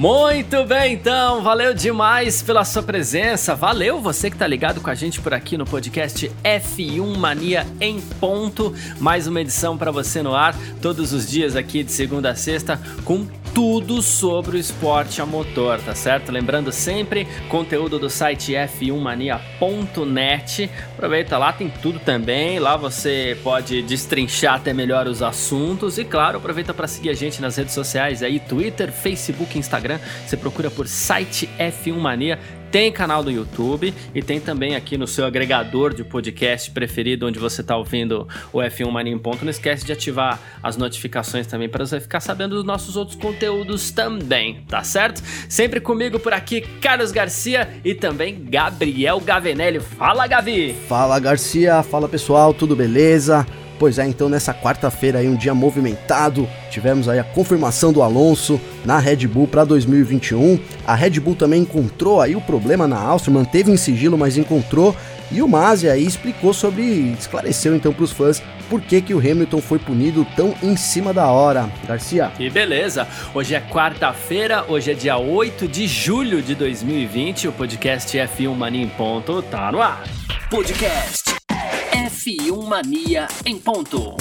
Muito bem, então, valeu demais pela sua presença. Valeu você que tá ligado com a gente por aqui no podcast F1 Mania em ponto. Mais uma edição para você no ar, todos os dias aqui de segunda a sexta, com tudo sobre o esporte a motor, tá certo? Lembrando sempre, conteúdo do site f1mania.net. Aproveita lá, tem tudo também. Lá você pode destrinchar até melhor os assuntos e claro, aproveita para seguir a gente nas redes sociais aí, Twitter, Facebook, Instagram. Você procura por site F1 Mania tem canal do YouTube e tem também aqui no seu agregador de podcast preferido, onde você está ouvindo o F1 Mania em Ponto. Não esquece de ativar as notificações também para você ficar sabendo dos nossos outros conteúdos também, tá certo? Sempre comigo por aqui, Carlos Garcia e também Gabriel Gavenelli. Fala, Gavi! Fala, Garcia! Fala, pessoal, tudo beleza? Pois é, então nessa quarta-feira aí, um dia movimentado, tivemos aí a confirmação do Alonso na Red Bull para 2021. A Red Bull também encontrou aí o problema na Áustria, manteve em sigilo, mas encontrou. E o Masi aí explicou sobre, esclareceu então para os fãs por que, que o Hamilton foi punido tão em cima da hora. Garcia. Que beleza! Hoje é quarta-feira, hoje é dia 8 de julho de 2020. O podcast F1 Mania em Ponto tá no ar. Podcast F1 Mania em ponto.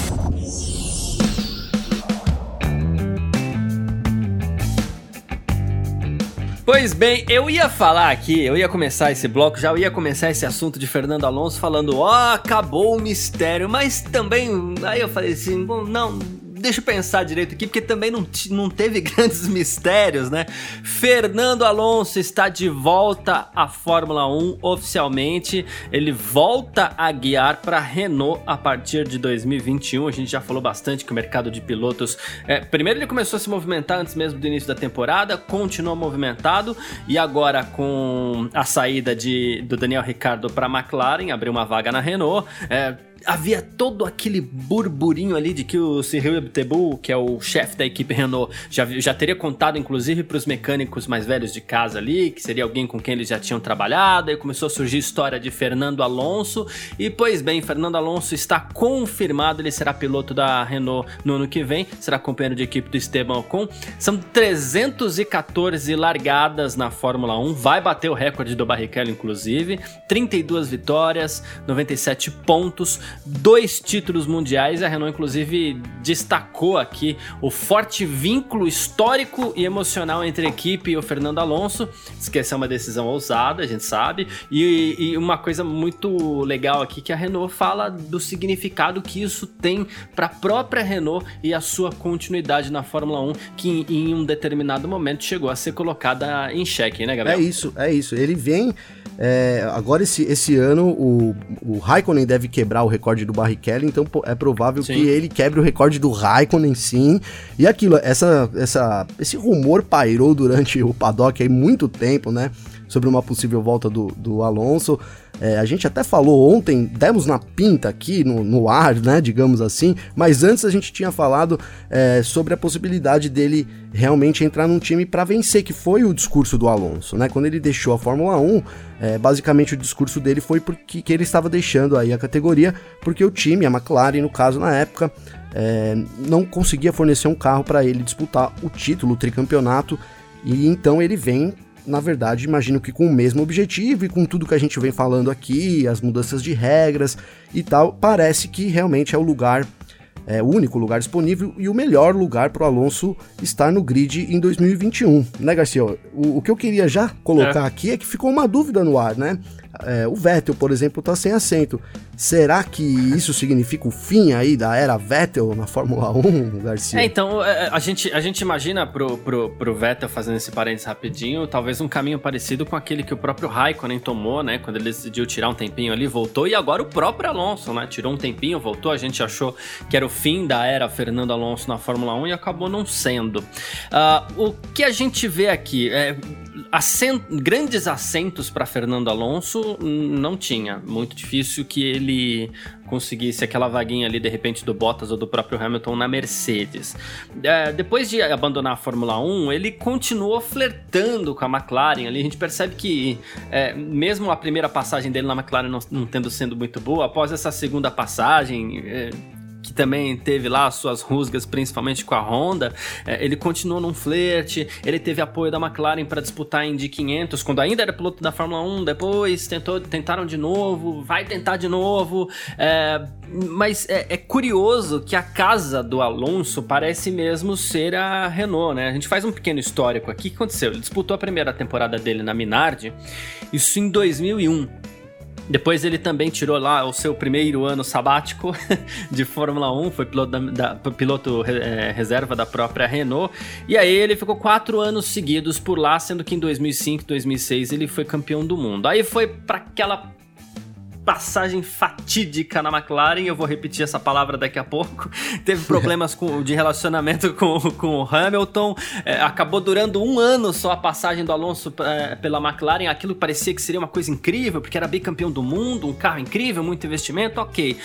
Pois bem, eu ia falar aqui, eu ia começar esse bloco, já ia começar esse assunto de Fernando Alonso falando, ó, oh, acabou o mistério, mas também, aí eu falei assim, bom, não, deixa eu pensar direito aqui, porque também não, não teve grandes mistérios, né? Fernando Alonso está de volta à Fórmula 1 oficialmente. Ele volta a guiar para Renault a partir de 2021. A gente já falou bastante que o mercado de pilotos. É, primeiro, ele começou a se movimentar antes mesmo do início da temporada, continuou movimentado e agora com a saída de, do Daniel Ricciardo para McLaren, abriu uma vaga na Renault. É, havia todo aquele burburinho ali de que o Cyril Abiteboul, que é o chefe da equipe Renault, já, já teria contado inclusive para os mecânicos mais velhos de casa ali, que seria alguém com quem eles já tinham trabalhado, aí começou a surgir a história de Fernando Alonso, e pois bem, Fernando Alonso está confirmado, ele será piloto da Renault no ano que vem, será companheiro de equipe do Esteban Ocon, são 314 largadas na Fórmula 1, vai bater o recorde do Barrichello inclusive, 32 vitórias, 97 pontos, dois títulos mundiais. A Renault, inclusive, destacou aqui o forte vínculo histórico e emocional entre a equipe e o Fernando Alonso. Esqueceu uma decisão ousada, a gente sabe. E, e, uma coisa muito legal aqui que a Renault fala do significado que isso tem para a própria Renault e a sua continuidade na Fórmula 1, que em, em um determinado momento chegou a ser colocada em xeque, né, Gabriel? É isso, é isso. Ele vem. É, agora, esse, esse ano, o, o Raikkonen deve quebrar o recorde do Barrichello, então é provável sim. que ele quebre o recorde do Raikkonen, sim. E aquilo, essa, essa, esse rumor pairou durante o paddock aí muito tempo, né? Sobre uma possível volta do, do Alonso. É, a gente até falou ontem, demos na pinta aqui no, no ar, né, digamos assim, mas antes a gente tinha falado é, sobre a possibilidade dele realmente entrar num time para vencer, que foi o discurso do Alonso, né? Quando ele deixou a Fórmula 1, é, basicamente o discurso dele foi porque que ele estava deixando aí a categoria, porque o time, a McLaren no caso na época, é, não conseguia fornecer um carro para ele disputar o título, o tricampeonato, e então ele vem na verdade, imagino que com o mesmo objetivo e com tudo que a gente vem falando aqui, as mudanças de regras e tal, parece que realmente é o lugar, é o único lugar disponível e o melhor lugar para o Alonso estar no grid em 2021, né, Garcia? O, o que eu queria já colocar é. aqui é que ficou uma dúvida no ar, né? É, o Vettel, por exemplo, está sem assento. Será que isso significa o fim aí da era Vettel na Fórmula 1, Garcia? É, então, é, é, a gente, a gente imagina pro, pro, pro Vettel, fazendo esse parênteses rapidinho, talvez um caminho parecido com aquele que o próprio Raikkonen tomou, né? Quando ele decidiu tirar um tempinho ali, voltou, e agora o próprio Alonso, né? Tirou um tempinho, voltou, a gente achou que era o fim da era Fernando Alonso na Fórmula 1 e acabou não sendo. Uh, o que a gente vê aqui é assent, grandes assentos para Fernando Alonso não tinha. Muito difícil que ele conseguisse aquela vaguinha ali, de repente, do Bottas ou do próprio Hamilton na Mercedes. É, depois de abandonar a Fórmula 1, ele continuou flertando com a McLaren ali. A gente percebe que, é, mesmo a primeira passagem dele na McLaren não, não tendo sendo muito boa, após essa segunda passagem, é, que também teve lá suas rusgas, principalmente com a Honda, é, ele continuou num flerte, ele teve apoio da McLaren para disputar a Indy 500, quando ainda era piloto da Fórmula 1, depois tentou, tentaram de novo, vai tentar de novo, é, mas é, é, curioso que a casa do Alonso parece mesmo ser a Renault, né? A gente faz um pequeno histórico aqui, o que aconteceu? Ele disputou a primeira temporada dele na Minardi, isso em 2001, depois ele também tirou lá o seu primeiro ano sabático de Fórmula 1, foi piloto, da, da piloto é, reserva da própria Renault. E aí ele ficou quatro anos seguidos por lá, sendo que em 2005, 2006 ele foi campeão do mundo. Aí foi para aquela passagem fatídica na McLaren, eu vou repetir essa palavra daqui a pouco. Teve problemas com, de relacionamento com, com o Hamilton, é, acabou durando um ano só a passagem do Alonso é, pela McLaren. Aquilo parecia que seria uma coisa incrível, porque era bicampeão do mundo, um carro incrível, muito investimento, ok.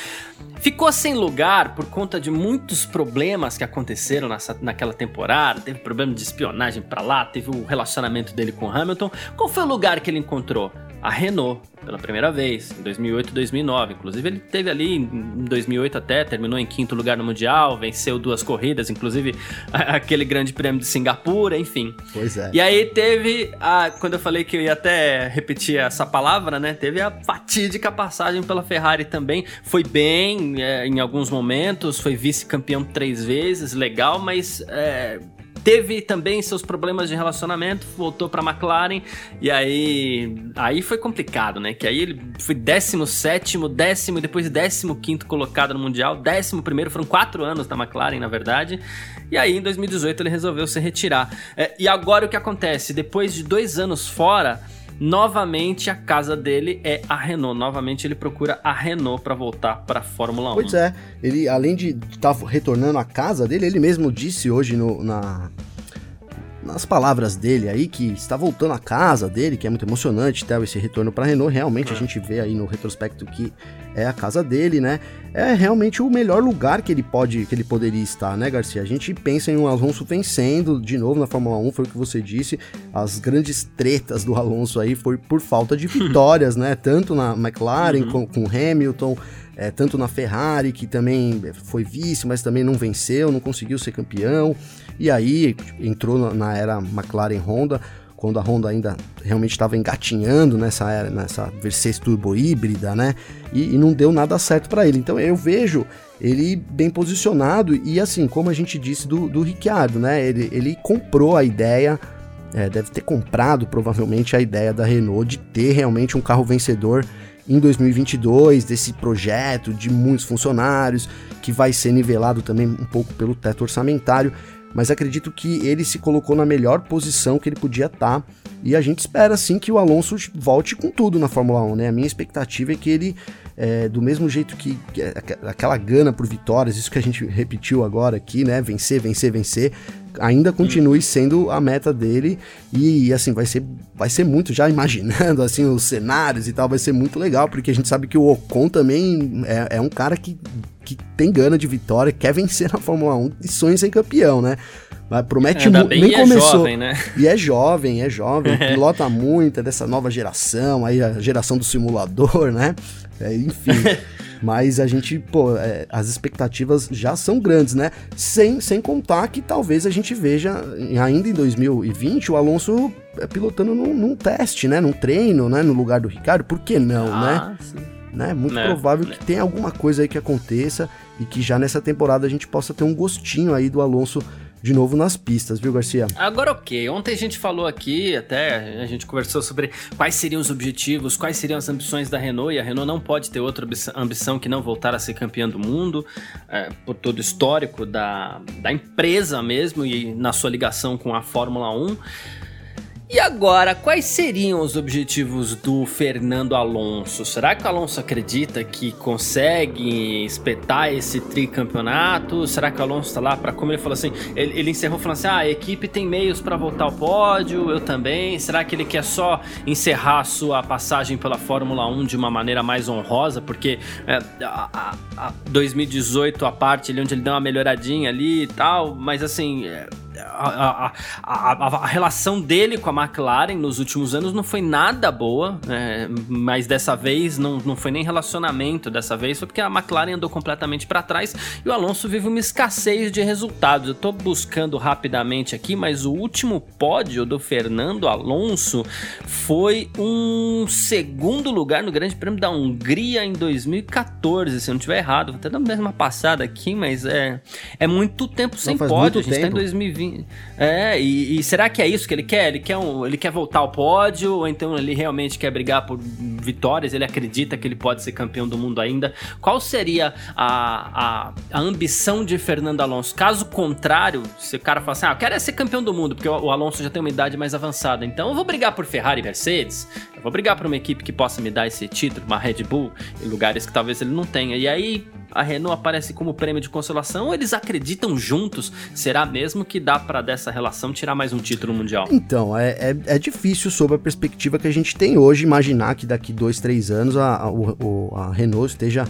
Ficou sem lugar por conta de muitos problemas que aconteceram nessa, naquela temporada. Teve problema de espionagem para lá, teve o relacionamento dele com o Hamilton. Qual foi o lugar que ele encontrou? A Renault pela primeira vez, em 2008 e 2009. Inclusive, ele teve ali em 2008 até, terminou em quinto lugar no Mundial, venceu duas corridas, inclusive aquele grande prêmio de Singapura, enfim. Pois é. E aí teve, a, quando eu falei que eu ia até repetir essa palavra, né? Teve a fatídica passagem pela Ferrari também. Foi bem é, em alguns momentos, foi vice-campeão três vezes, legal, mas é, Teve também seus problemas de relacionamento, voltou para McLaren e aí aí foi complicado, né? Que aí ele foi 17, décimo depois 15 colocado no mundial, 11 primeiro, foram quatro anos da McLaren, na verdade. E aí em 2018 ele resolveu se retirar. É, e agora o que acontece? Depois de dois anos fora novamente a casa dele é a Renault. Novamente ele procura a Renault para voltar para a Fórmula 1. Pois é, ele além de estar tá retornando à casa dele, ele mesmo disse hoje no, na nas palavras dele aí, que está voltando à casa dele, que é muito emocionante, Theo, esse retorno para Renault. Realmente a é. gente vê aí no retrospecto que é a casa dele, né? É realmente o melhor lugar que ele pode, que ele poderia estar, né, Garcia? A gente pensa em um Alonso vencendo de novo na Fórmula 1, foi o que você disse. As grandes tretas do Alonso aí foi por falta de vitórias, né? Tanto na McLaren uhum. com, com Hamilton. É, tanto na Ferrari, que também foi vice, mas também não venceu, não conseguiu ser campeão. E aí entrou na era McLaren Honda, quando a Honda ainda realmente estava engatinhando nessa era, nessa V6 turbo híbrida, né? E, e não deu nada certo para ele. Então eu vejo ele bem posicionado e assim, como a gente disse do, do Ricciardo, né? Ele, ele comprou a ideia, é, deve ter comprado provavelmente a ideia da Renault de ter realmente um carro vencedor em 2022, desse projeto de muitos funcionários, que vai ser nivelado também um pouco pelo teto orçamentário mas acredito que ele se colocou na melhor posição que ele podia estar. Tá, e a gente espera sim que o Alonso volte com tudo na Fórmula 1, né? A minha expectativa é que ele, é, do mesmo jeito que, que aquela gana por vitórias, isso que a gente repetiu agora aqui, né? Vencer, vencer, vencer, ainda continue sendo a meta dele e assim vai ser vai ser muito já imaginando assim os cenários e tal vai ser muito legal porque a gente sabe que o Ocon também é, é um cara que que tem gana de vitória, quer vencer na Fórmula 1 e sonha em ser campeão, né? Mas promete muito. Nem é começou. Jovem, né? E é jovem, é jovem, pilota muito, é dessa nova geração, aí a geração do simulador, né? É, enfim. Mas a gente, pô, é, as expectativas já são grandes, né? Sem, sem contar que talvez a gente veja ainda em 2020 o Alonso é, pilotando num, num teste, né? Num treino, né? No lugar do Ricardo. Por que não, ah, né? Sim né? Muito é, provável que tenha alguma coisa aí que aconteça e que já nessa temporada a gente possa ter um gostinho aí do Alonso de novo nas pistas, viu, Garcia? Agora, ok. Ontem a gente falou aqui, até a gente conversou sobre quais seriam os objetivos, quais seriam as ambições da Renault, e a Renault não pode ter outra ambição que não voltar a ser campeã do mundo, é, por todo o histórico da, da empresa mesmo e na sua ligação com a Fórmula 1. E agora, quais seriam os objetivos do Fernando Alonso? Será que o Alonso acredita que consegue espetar esse tricampeonato? Será que o Alonso está lá para, como ele falou assim, ele, ele, encerrou falando assim: ah, a equipe tem meios para voltar ao pódio, eu também. Será que ele quer só encerrar sua passagem pela Fórmula 1 de uma maneira mais honrosa? Porque é, a, a, a 2018, a parte ali onde ele deu uma melhoradinha ali e tal, mas assim. É, a, a, a, relação dele com a McLaren nos últimos anos não foi nada boa, é, mas dessa vez não, não foi nem relacionamento, dessa vez foi porque a McLaren andou completamente para trás e o Alonso vive uma escassez de resultados. Eu tô buscando rapidamente aqui, mas o último pódio do Fernando Alonso foi um segundo lugar no Grande Prêmio da Hungria em 2014, se eu não estiver errado. Vou até dar uma passada aqui, mas é, é muito tempo sem pódio. A gente tempo. tá em 2020. É, e, e, será que é isso que ele quer? Ele quer, um, ele quer voltar ao pódio, ou então ele realmente quer brigar por vitórias? Ele acredita que ele pode ser campeão do mundo ainda? Qual seria a, a, a ambição de Fernando Alonso? Caso contrário, se o cara falar assim, ah, eu quero é ser campeão do mundo, porque o, o Alonso já tem uma idade mais avançada, então eu vou brigar por Ferrari e Mercedes, eu vou brigar por uma equipe que possa me dar esse título, uma Red Bull, em lugares que talvez ele não tenha. E aí a Renault aparece como prêmio de consolação eles acreditam juntos? Será mesmo que dá para dessa relação tirar mais um título mundial? Então, é, é, é, difícil, sob a perspectiva que a gente tem hoje, imaginar que daqui dois, três anos a, a, a Renault esteja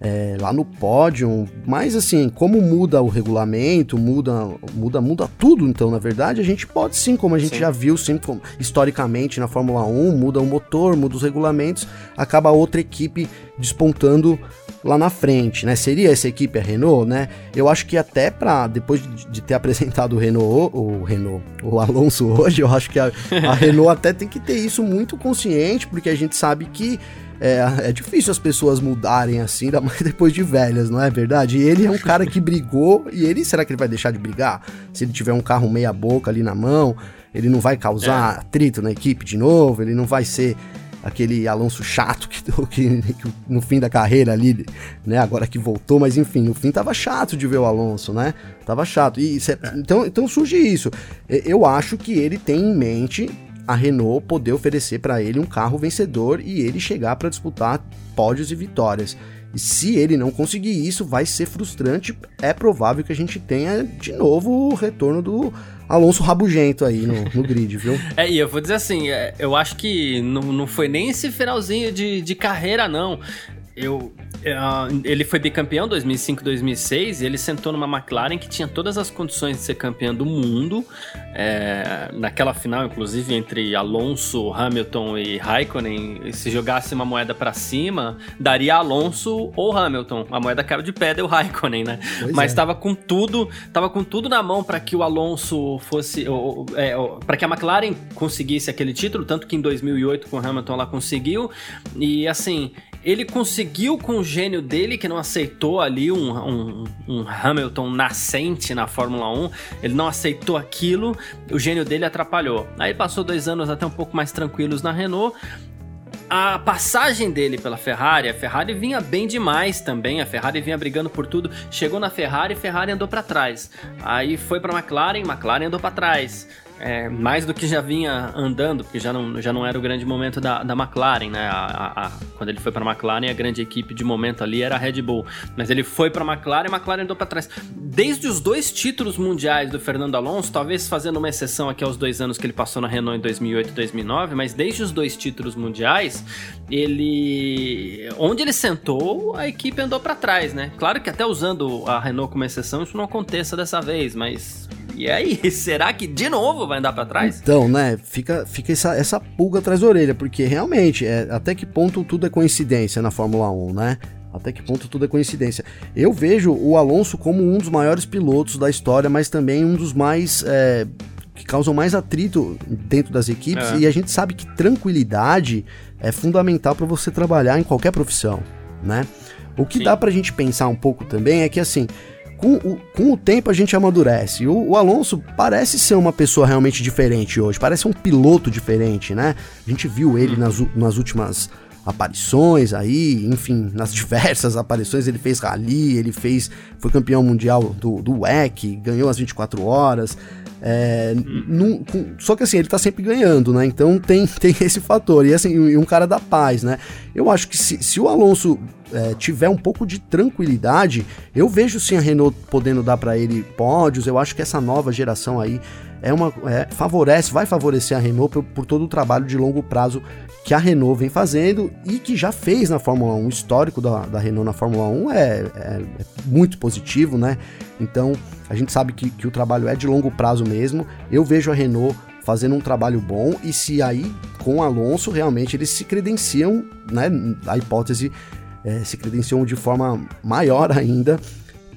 é, lá no pódio, mas assim, como muda o regulamento, muda, muda, muda tudo, então, na verdade, a gente pode sim, como a gente sim. já viu sempre historicamente na Fórmula 1, muda o motor, muda os regulamentos, acaba outra equipe despontando lá na frente, né? Seria essa equipe a Renault, né? Eu acho que até para depois de, ter apresentado o Renault, o Renault, o Alonso hoje, eu acho que a, a Renault até tem que ter isso muito consciente, porque a gente sabe que é, é difícil as pessoas mudarem assim, ainda mais depois de velhas, não é verdade? E ele é um cara que brigou, e ele, será que ele vai deixar de brigar? Se ele tiver um carro meia boca ali na mão, ele não vai causar é. atrito na equipe de novo, ele não vai ser aquele Alonso chato que, que, que, no fim da carreira ali, né, agora que voltou, mas enfim, no fim tava chato de ver o Alonso, né? Tava chato. E cê, então, então surge isso. Eu acho que ele tem em mente a Renault poder oferecer para ele um carro vencedor e ele chegar para disputar pódios e vitórias. E se ele não conseguir isso, vai ser frustrante. É provável que a gente tenha de novo o retorno do Alonso rabugento aí no, no grid, viu? É, e eu vou dizer assim, é, eu acho que não, não foi nem esse finalzinho de, de carreira, não. Eu, ele foi bicampeão 2005 2006 e ele sentou numa McLaren que tinha todas as condições de ser campeão do mundo. É, naquela final, inclusive, entre Alonso, Hamilton e Raikkonen, se jogasse uma moeda para cima, daria Alonso ou Hamilton. A moeda caiu de pedra o Raikkonen, né? Pois Mas estava é. com tudo, tava com tudo na mão para que o Alonso fosse, é, para que a McLaren conseguisse aquele título, tanto que em 2008 com o Hamilton ela conseguiu. E assim, ele conseguiu com o gênio dele, que não aceitou ali um, um, um, Hamilton nascente na Fórmula 1, ele não aceitou aquilo, o gênio dele atrapalhou. Aí passou dois anos até um pouco mais tranquilos na Renault. A passagem dele pela Ferrari, a Ferrari vinha bem demais também, a Ferrari vinha brigando por tudo. Chegou na Ferrari, Ferrari andou para trás. Aí foi para McLaren, McLaren andou para trás é, mais do que já vinha andando, porque já não, já não era o grande momento da, da McLaren, né? A, a, a, quando ele foi para a McLaren, a grande equipe de momento ali era a Red Bull. Mas ele foi para a McLaren e a McLaren andou para trás. Desde os dois títulos mundiais do Fernando Alonso, talvez fazendo uma exceção aqui aos dois anos que ele passou na Renault em 2008 e 2009, mas desde os dois títulos mundiais, ele. Onde ele sentou, a equipe andou para trás, né? Claro que até usando a Renault como exceção, isso não aconteça dessa vez, mas e aí, será que de novo vai andar para trás? Então, né, fica, fica essa, essa pulga atrás da orelha, porque realmente, é, até que ponto tudo é coincidência na Fórmula 1, né? Até que ponto tudo é coincidência. Eu vejo o Alonso como um dos maiores pilotos da história, mas também um dos mais. É, que causam mais atrito dentro das equipes, é. e a gente sabe que tranquilidade é fundamental para você trabalhar em qualquer profissão, né? O que Sim. dá pra gente pensar um pouco também é que assim, com o, com o tempo a gente amadurece. O, o, Alonso parece ser uma pessoa realmente diferente hoje, parece um piloto diferente, né? A gente viu ele nas, nas últimas aparições aí, enfim, nas diversas aparições ele fez rally, ele fez, foi campeão mundial do, do WEC, ganhou as 24 horas, é, num, com, só que assim, ele tá sempre ganhando, né? Então tem, tem esse fator. E assim, e um cara da paz, né? Eu acho que se, se o Alonso é, tiver um pouco de tranquilidade, eu vejo sim a Renault podendo dar para ele pódios. Eu acho que essa nova geração aí é uma é, favorece, vai favorecer a Renault por, por, todo o trabalho de longo prazo que a Renault vem fazendo e que já fez na Fórmula 1. O histórico da, da Renault na Fórmula 1 é, é, é muito positivo, né? Então a gente sabe que, que o trabalho é de longo prazo mesmo. Eu vejo a Renault fazendo um trabalho bom e se aí com Alonso realmente eles se credenciam, né? A hipótese é, se credenciam de forma maior ainda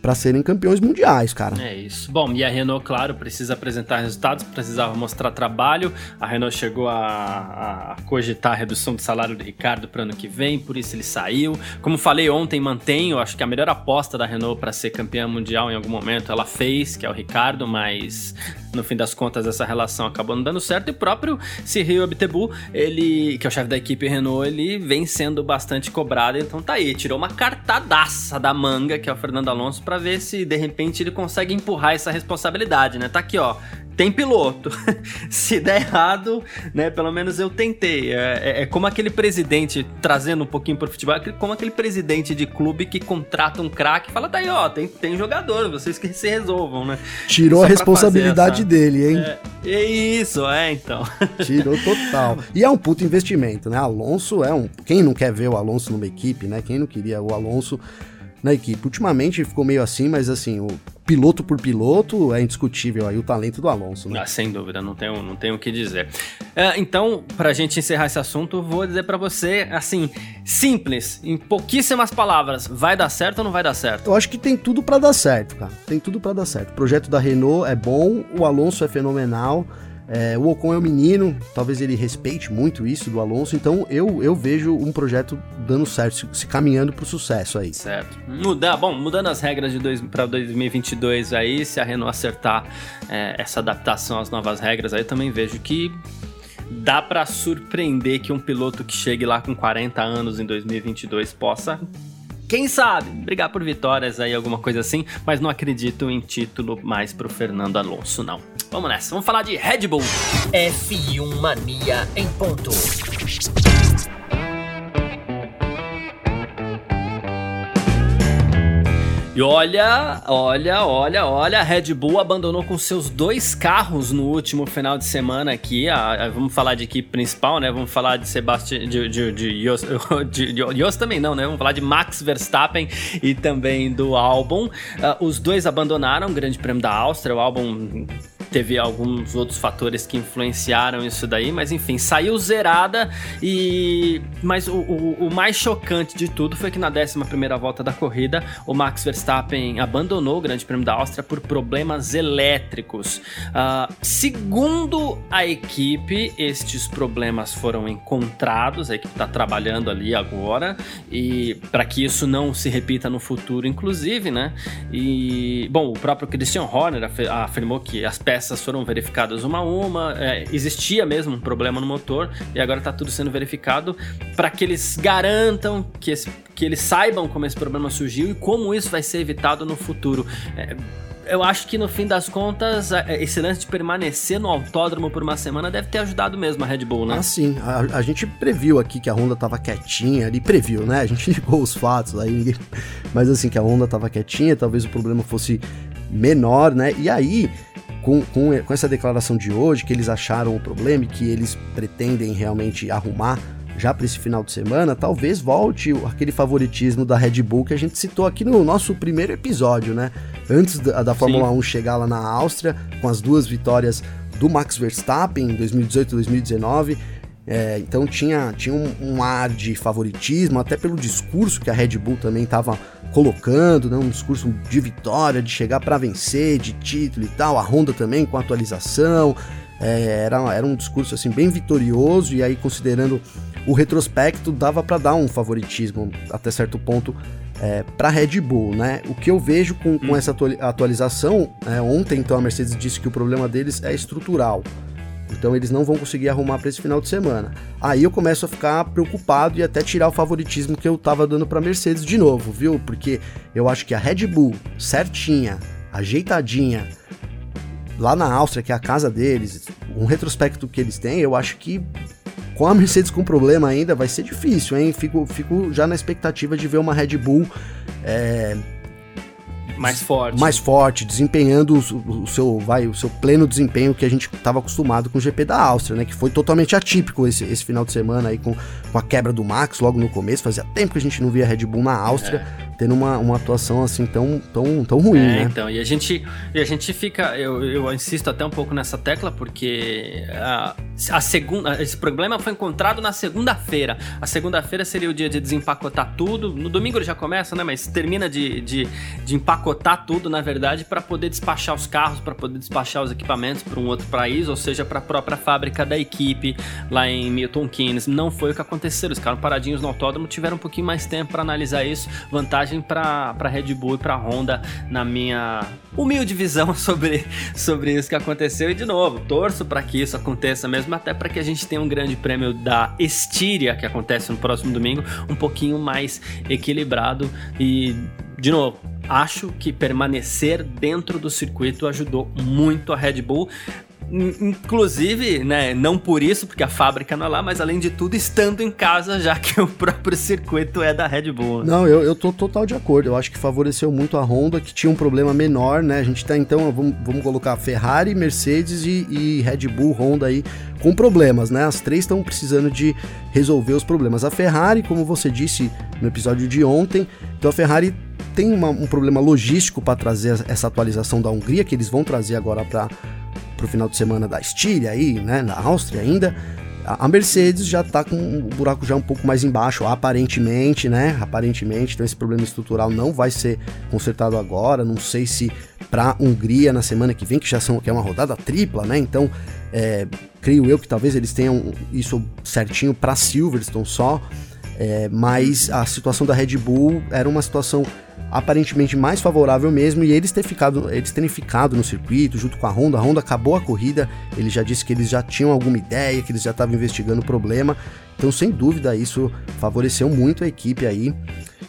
para serem campeões mundiais, cara. É isso. Bom, e a Renault, claro, precisa apresentar resultados, precisava mostrar trabalho. A Renault chegou a, a cogitar a redução do salário do Ricardo para ano que vem, por isso ele saiu. Como falei ontem, mantenho, acho que a melhor aposta da Renault para ser campeã mundial em algum momento ela fez, que é o Ricardo, mas no fim das contas essa relação acabou não dando certo. E o próprio Cyril Abtebu, ele, que é o chefe da equipe Renault, ele vem sendo bastante cobrado, então tá aí, tirou uma cartadaça da manga, que é o Fernando Alonso, para ver se de repente ele consegue empurrar essa responsabilidade, né? Tá aqui, ó tem piloto. Se der errado, né? Pelo menos eu tentei. É, é, é, como aquele presidente, trazendo um pouquinho pro futebol, é como aquele presidente de clube que contrata um craque e fala: tá aí, ó, tem, tem jogador, vocês que se resolvam, né? Tirou Só a responsabilidade essa... dele, hein? É, é, isso, é, então. Tirou total. E é um puto investimento, né? Alonso é um. Quem não quer ver o Alonso numa equipe, né? Quem não queria o Alonso na equipe. Ultimamente ficou meio assim, mas assim, o piloto por piloto é indiscutível aí o talento do Alonso, né? Ah, sem dúvida, não tenho, não tenho o que dizer. É, então, pra gente encerrar esse assunto, vou dizer para você, assim, simples, em pouquíssimas palavras, vai dar certo ou não vai dar certo? Eu acho que tem tudo para dar certo, cara. Tem tudo para dar certo. O projeto da Renault é bom, o Alonso é fenomenal. É, o Ocon é um menino, talvez ele respeite muito isso do Alonso, então eu, eu vejo um projeto dando certo, se, se caminhando o sucesso aí. Certo. Muda, bom, mudando as regras de para 2022 aí, se a Renault acertar é, essa adaptação às novas regras aí, também vejo que dá para surpreender que um piloto que chegue lá com 40 anos em 2022 possa quem sabe, brigar por vitórias aí, alguma coisa assim, mas não acredito em título mais pro Fernando Alonso, não. Vamos nessa, vamos falar de Red Bull. F1 Mania em ponto. E olha, olha, olha, olha, a Red Bull abandonou com seus dois carros no último final de semana aqui. A, a, vamos falar de equipe principal, né? Vamos falar de Sebastian, de, de, de, Jos, de, de, de também não, né? Vamos falar de Max Verstappen e também do Albon. Uh, os dois abandonaram o Grande Prêmio da Áustria. O Albon teve alguns outros fatores que influenciaram isso daí, mas enfim, saiu zerada e... Mas o, o, o mais chocante de tudo foi que na 11 primeira volta da corrida, o Max Verstappen abandonou o Grande Prêmio da Áustria por problemas elétricos. Uh, segundo a equipe, estes problemas foram encontrados, a equipe está trabalhando ali agora, e para que isso não se repita no futuro, inclusive, né? E, bom, o próprio Christian Horner afirmou que as peças peças foram verificadas uma a uma, é, existia mesmo um problema no motor e agora está tudo sendo verificado para que eles garantam que, esse, que eles saibam como esse problema surgiu e como isso vai ser evitado no futuro. É, eu acho que no fim das contas, esse lance de permanecer no autódromo por uma semana deve ter ajudado mesmo a Red Bull, né? Ah, sim. A, a gente previu aqui que a Honda tava quietinha ali, previu, né? A gente ligou os fatos aí, mas assim, que a Honda tava quietinha, talvez o problema fosse menor, né? E aí, com, com, com essa declaração de hoje, que eles acharam o problema e que eles pretendem realmente arrumar já para esse final de semana, talvez volte aquele favoritismo da Red Bull que a gente citou aqui no nosso primeiro episódio, né? Antes da, da Fórmula Sim. 1 chegar lá na Áustria, com as duas vitórias do Max Verstappen em 2018 e 2019. É, então tinha, tinha um, um, ar de favoritismo, até pelo discurso que a Red Bull também estava colocando, né, um discurso de vitória, de chegar para vencer, de título e tal. A Honda também com atualização. É, era, era um discurso assim bem vitorioso e aí considerando o retrospecto dava para dar um favoritismo até certo ponto é, para Red Bull, né? O que eu vejo com, com hum. essa atualização, é, ontem então a Mercedes disse que o problema deles é estrutural. Então eles não vão conseguir arrumar para esse final de semana. Aí eu começo a ficar preocupado e até tirar o favoritismo que eu tava dando para Mercedes de novo, viu? Porque eu acho que a Red Bull certinha, ajeitadinha, lá na Áustria, que é a casa deles, um retrospecto que eles têm, eu acho que com a Mercedes com problema ainda vai ser difícil, hein? Fico, fico já na expectativa de ver uma Red Bull é, mais forte. Mais forte, desempenhando o, o, seu, vai, o seu pleno desempenho que a gente estava acostumado com o GP da Áustria, né? Que foi totalmente atípico esse, esse final de semana aí com, com a quebra do Max logo no começo. Fazia tempo que a gente não via Red Bull na Áustria. É tendo uma, uma atuação assim tão, tão, tão ruim, é, né? Então, e a gente, e a gente fica, eu, eu insisto até um pouco nessa tecla, porque a, a segunda, esse problema foi encontrado na segunda-feira. A segunda-feira seria o dia de desempacotar tudo. No domingo ele já começa, né? Mas termina de, de, de empacotar tudo, na verdade, para poder despachar os carros, para poder despachar os equipamentos para um outro país, ou seja, para a própria fábrica da equipe lá em Milton Keynes. Não foi o que aconteceu. Eles ficaram paradinhos no autódromo, tiveram um pouquinho mais tempo para analisar isso. Vantagem vantagem para Red Bull e para Honda, na minha humilde visão sobre, sobre isso que aconteceu. E de novo, torço para que isso aconteça mesmo, até para que a gente tenha um grande prêmio da Estíria, que acontece no próximo domingo, um pouquinho mais equilibrado. E, de novo, acho que permanecer dentro do circuito ajudou muito a Red Bull. Inclusive, né, não por isso, porque a fábrica não é lá, mas além de tudo, estando em casa, já que o próprio circuito é da Red Bull. Né? Não, eu, eu tô total de acordo. Eu acho que favoreceu muito a Honda, que tinha um problema menor, né? A gente tá então, vamos, vamos colocar Ferrari, Mercedes e, e Red Bull, Honda aí com problemas, né? As três estão precisando de resolver os problemas. A Ferrari, como você disse no episódio de ontem, então a Ferrari tem uma, um problema logístico para trazer essa atualização da Hungria, que eles vão trazer agora para pro final de semana da Estíria aí, né, na Áustria ainda. A Mercedes já tá com o buraco já um pouco mais embaixo, aparentemente, né? Aparentemente, então esse problema estrutural não vai ser consertado agora. Não sei se para Hungria na semana que vem, que já são que é uma rodada tripla, né? Então, é, creio eu que talvez eles tenham isso certinho para Silverstone só. É, mas a situação da Red Bull era uma situação aparentemente mais favorável mesmo e eles, ter ficado, eles terem ficado no circuito junto com a Honda. A Honda acabou a corrida, ele já disse que eles já tinham alguma ideia, que eles já estavam investigando o problema. Então, sem dúvida, isso favoreceu muito a equipe aí.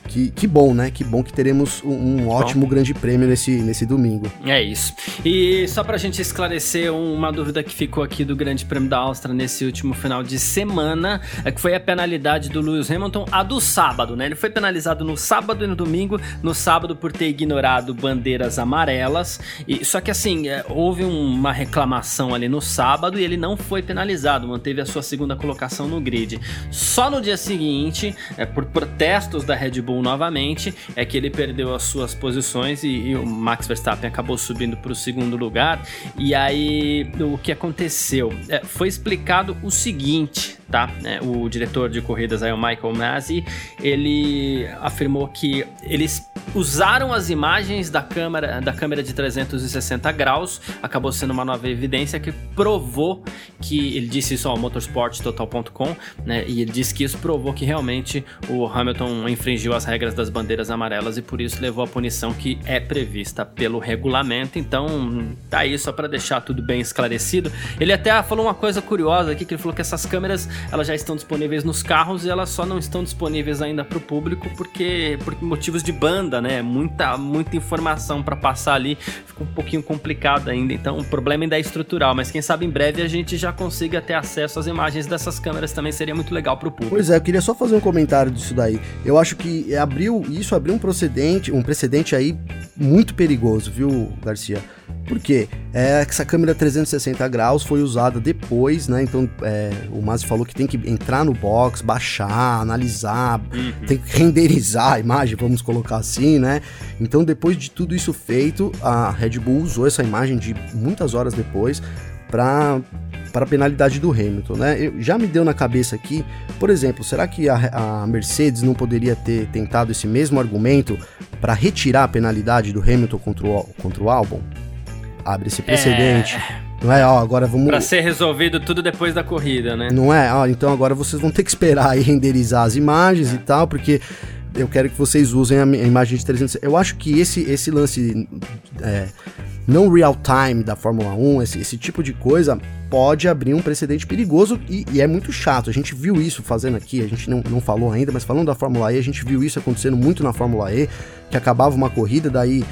Que, que bom, né? Que bom que teremos um, um ótimo grande prêmio nesse, nesse domingo. É isso. E só pra gente esclarecer uma dúvida que ficou aqui do Grande Prêmio da Áustria nesse último final de semana, é que foi a penalidade do Lewis Hamilton, a do sábado, né? Ele foi penalizado no sábado e no domingo. No sábado por ter ignorado bandeiras amarelas. E, só que assim, é, houve uma reclamação ali no sábado e ele não foi penalizado, manteve a sua segunda colocação no grid. Só no dia seguinte, é, por protestos da Red Bull novamente, é que ele perdeu as suas posições e, e o Max Verstappen acabou subindo para o segundo lugar. E aí, o que aconteceu? É, foi explicado o seguinte, tá? É, o diretor de corridas aí, o Michael Masi, ele afirmou que eles usaram as imagens da câmera, da câmera de 360 graus, acabou sendo uma nova evidência que provou que ele disse isso ao motorsporttotal.com, né? E ele disse que isso provou que realmente o Hamilton infringiu as regras das bandeiras amarelas e por isso levou a punição que é prevista pelo regulamento. Então, tá aí só para deixar tudo bem esclarecido. Ele até falou uma coisa curiosa aqui que ele falou que essas câmeras, elas já estão disponíveis nos carros e elas só não estão disponíveis ainda para o público porque por motivos de banda, né? Muita muita informação para passar ali, fica um pouquinho complicado ainda. Então, o problema ainda é estrutural, mas quem sabe em breve a gente já consiga ter acesso às imagens dessas câmeras também seria muito legal pro público. Pois é, eu queria só fazer um comentário disso daí. Eu acho que abriu isso abriu um precedente, um precedente aí muito perigoso, viu, Garcia? Por quê? É, essa câmera 360 graus foi usada depois, né? Então é, o Masi falou que tem que entrar no box, baixar, analisar, uhum. tem que renderizar a imagem, vamos colocar assim, né? Então depois de tudo isso feito, a Red Bull usou essa imagem de muitas horas depois para para a penalidade do Hamilton, né? Eu, já me deu na cabeça aqui, por exemplo, será que a, a Mercedes não poderia ter tentado esse mesmo argumento para retirar a penalidade do Hamilton contra o, contra o Albon? Abre esse precedente. É... Não é, ó, agora vamos. Pra ser resolvido tudo depois da corrida, né? Não é, ó, então agora vocês vão ter que esperar e renderizar as imagens é. e tal, porque eu quero que vocês usem a, imagem de 300. Eu acho que esse, esse lance é, não real time da Fórmula 1, esse, esse tipo de coisa, pode abrir um precedente perigoso e, e, é muito chato. A gente viu isso fazendo aqui, a gente não, não falou ainda, mas falando da Fórmula E, a gente viu isso acontecendo muito na Fórmula E, que acabava uma corrida, daí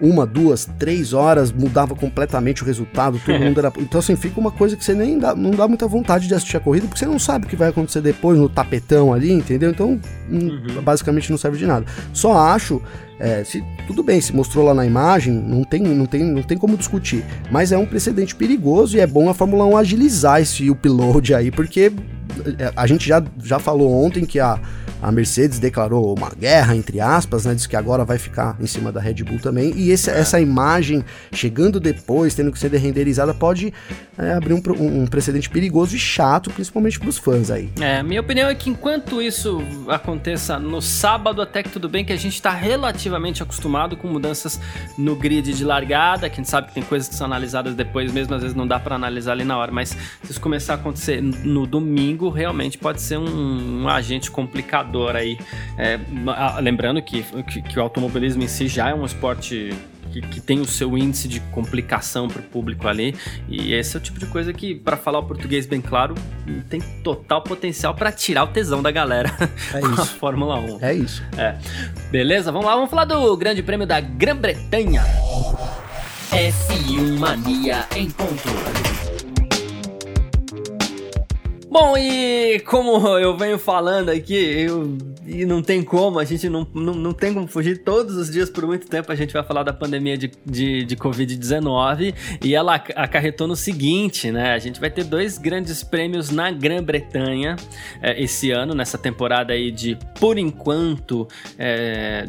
uma, duas, três horas mudava completamente o resultado, todo mundo era. Então, assim, fica uma coisa que você nem dá, não dá muita vontade de assistir a corrida, porque você não sabe o que vai acontecer depois no tapetão ali, entendeu? Então, uhum. basicamente não serve de nada. Só acho. É, se, tudo bem, se mostrou lá na imagem, não tem, não, tem, não tem como discutir. Mas é um precedente perigoso e é bom a Fórmula 1 agilizar esse upload aí, porque a gente já, já falou ontem que a a Mercedes declarou uma guerra, entre aspas, né? Diz que agora vai ficar em cima da Red Bull também. E esse, é. essa imagem chegando depois, tendo que ser renderizada, pode é, abrir um, um, precedente perigoso e chato, principalmente para os fãs aí. É, minha opinião é que enquanto isso aconteça no sábado, até que tudo bem, que a gente está relativamente acostumado com mudanças no grid de largada, que a gente sabe que tem coisas que são analisadas depois mesmo, às vezes não dá para analisar ali na hora, mas se isso começar a acontecer no domingo, realmente pode ser um, um agente complicado aí. É, lembrando que, que, que, o automobilismo em si já é um esporte que, que tem o seu índice de complicação para o público ali. E esse é o tipo de coisa que, para falar o português bem claro, tem total potencial para tirar o tesão da galera é com a Fórmula 1. É isso. É. Beleza? Vamos lá, vamos falar do Grande Prêmio da Grã-Bretanha. F1 Mania em ponto. Bom, e como eu venho falando aqui, eu, e não tem como, a gente não, não, não tem como fugir. Todos os dias, por muito tempo, a gente vai falar da pandemia de, de, de Covid-19 e ela acarretou no seguinte, né? A gente vai ter dois grandes prêmios na Grã-Bretanha é, esse ano, nessa temporada aí de, por enquanto, é,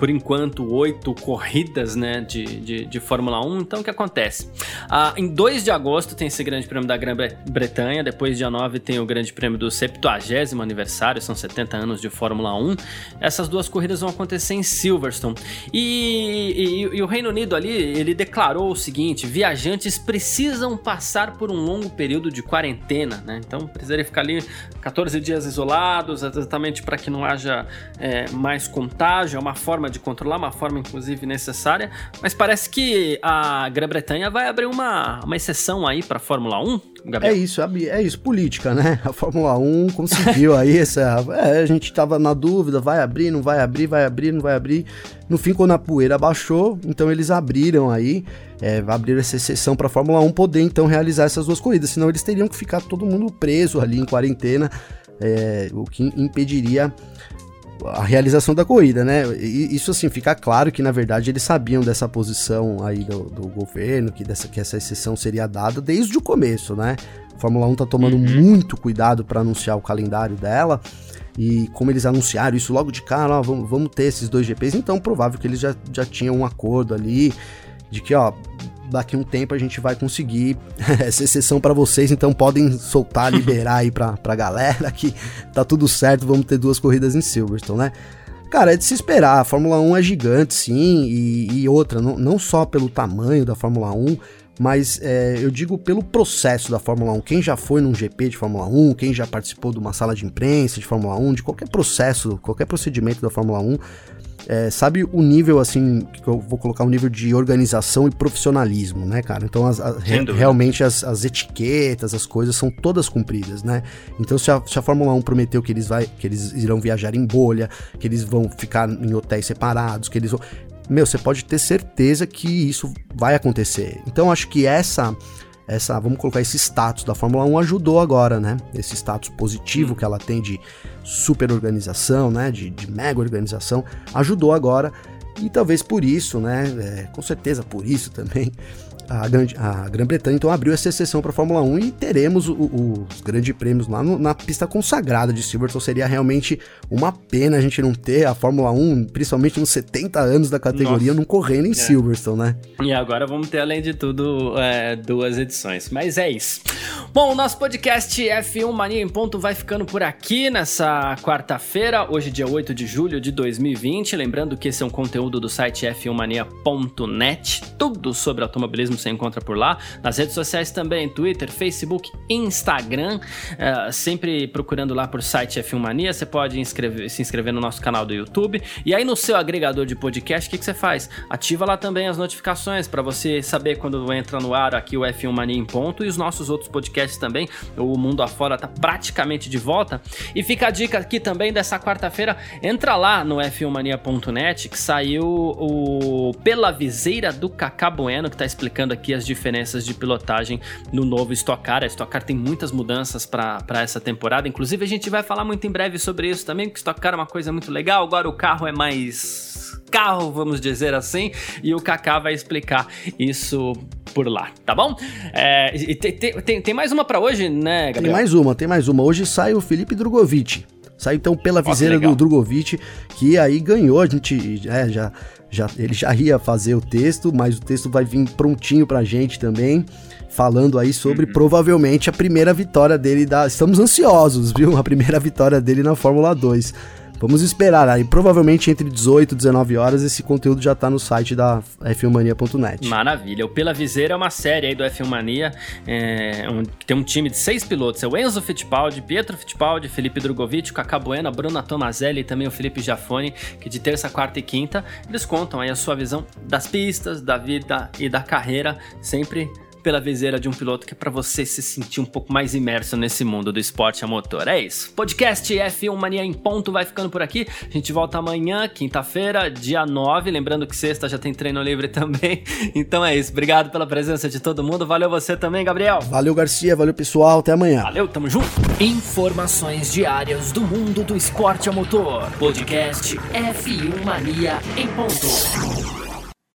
por enquanto, oito corridas, né, de, de, de, Fórmula 1. Então, o que acontece? Ah, em 2 de agosto tem esse grande prêmio da Grã-Bretanha, depois dia 9 tem o Grande Prêmio do 70 aniversário, são 70 anos de Fórmula 1. Essas duas corridas vão acontecer em Silverstone. E, e, e o Reino Unido ali, ele declarou o seguinte: viajantes precisam passar por um longo período de quarentena, né? Então precisaria ficar ali 14 dias isolados, exatamente para que não haja é, mais contágio. É uma forma de controlar, uma forma inclusive necessária. Mas parece que a Grã-Bretanha vai abrir uma, uma exceção aí para a Fórmula 1 Gabriel? É isso, é isso, política, né? A Fórmula 1 conseguiu aí essa. É, a gente tava na dúvida, vai abrir, não vai abrir, vai abrir, não vai abrir. No fim, quando a poeira baixou, então eles abriram aí, é, abriram essa exceção para a Fórmula 1 poder então realizar essas duas corridas, senão eles teriam que ficar todo mundo preso ali em quarentena, é, o que impediria a realização da corrida, né? E isso assim, fica claro que na verdade eles sabiam dessa posição aí do, do governo, que, dessa, que essa exceção seria dada desde o começo, né? A Fórmula 1 tá tomando uhum. muito cuidado para anunciar o calendário dela. E como eles anunciaram isso logo de cara, ó, vamos, vamos ter esses dois GPs, então provável que eles já, já tinham um acordo ali de que, ó, daqui um tempo a gente vai conseguir essa exceção para vocês, então podem soltar, liberar aí pra, pra galera que tá tudo certo, vamos ter duas corridas em Silverstone, né? Cara, é de se esperar, a Fórmula 1 é gigante, sim, e, e outra, não, não só pelo tamanho da Fórmula 1, mas é, eu digo pelo processo da Fórmula 1. Quem já foi num GP de Fórmula 1, quem já participou de uma sala de imprensa de Fórmula 1, de qualquer processo, qualquer procedimento da Fórmula 1, é, sabe o nível, assim, que eu vou colocar um nível de organização e profissionalismo, né, cara? Então, as, as, re, realmente as, as, etiquetas, as coisas são todas cumpridas, né? Então, se a, se a, Fórmula 1 prometeu que eles, vai, que eles irão viajar em bolha, que eles vão ficar em hotéis separados, que eles vão. Meu, você pode ter certeza que isso vai acontecer. Então, acho que essa essa, vamos colocar esse status da Fórmula 1 ajudou agora, né? Esse status positivo que ela tem de super organização, né? De, de mega organização, ajudou agora. E talvez por isso, né? É, com certeza por isso também, a, a Grã-Bretanha então abriu essa exceção para a Fórmula 1 e teremos o, o, os grandes prêmios lá no, na pista consagrada de Silverstone. Seria realmente uma pena a gente não ter a Fórmula 1, principalmente nos 70 anos da categoria, Nossa. não correndo em é. Silverstone, né? E agora vamos ter, além de tudo, é, duas edições. Mas é isso. Bom, o nosso podcast F1 Mania em Ponto vai ficando por aqui nessa quarta-feira, hoje, dia 8 de julho de 2020. Lembrando que esse é um conteúdo do site f1mania.net tudo sobre automobilismo você encontra por lá. Nas redes sociais também, Twitter, Facebook, Instagram. Uh, sempre procurando lá por site F1 Mania. Você pode inscrever, se inscrever no nosso canal do YouTube. E aí no seu agregador de podcast, o que, que você faz? Ativa lá também as notificações para você saber quando entra no ar aqui o F1 Mania em ponto e os nossos outros podcasts também. O Mundo Afora tá praticamente de volta. E fica a dica aqui também dessa quarta-feira, entra lá no f1mania.net que saiu o Pela Viseira do Cacá Bueno, que tá explicando aqui as diferenças de pilotagem no novo Stock Car. A Stock Car tem muitas mudanças para essa temporada, inclusive a gente vai falar muito em breve sobre isso também, porque Stock Car é uma coisa muito legal, agora o carro é mais carro, vamos dizer assim, e o Kaká vai explicar isso por lá, tá bom? É, e tem, tem, tem, mais uma para hoje, né, Gabriel? Tem mais uma, tem mais uma. Hoje sai o Felipe Drogovic. Sai então pela viseira do Drogovic, que aí ganhou, a gente é, já, já, ele já ia fazer o texto, mas o texto vai vir prontinho pra gente também falando aí sobre uhum. provavelmente a primeira vitória dele da. Estamos ansiosos, viu? A primeira vitória dele na Fórmula 2. Vamos esperar aí, provavelmente entre 18 e 19 horas esse conteúdo já tá no site da f1mania.net. Maravilha. O Pela Viseira é uma série aí do F1 Mania, é, um, tem um time de seis pilotos, é o Enzo Fittipaldi, Pietro Fittipaldi, Felipe Drogovic, Cacá Bueno, Bruna Tomazelli e também o Felipe Giafone, que de terça, quarta e quinta, eles contam aí a sua visão das pistas, da vida e da carreira, sempre pela viseira de um piloto que é para você se sentir um pouco mais imerso nesse mundo do esporte a motor. É isso. Podcast F1 Mania em ponto vai ficando por aqui. A gente volta amanhã, quinta-feira, dia 9. Lembrando que sexta já tem treino livre também. Então é isso. Obrigado pela presença de todo mundo. Valeu você também, Gabriel. Valeu, Garcia. Valeu, pessoal. Até amanhã. Valeu, tamo junto. Informações diárias do mundo do esporte a motor. Podcast F1 Mania em ponto.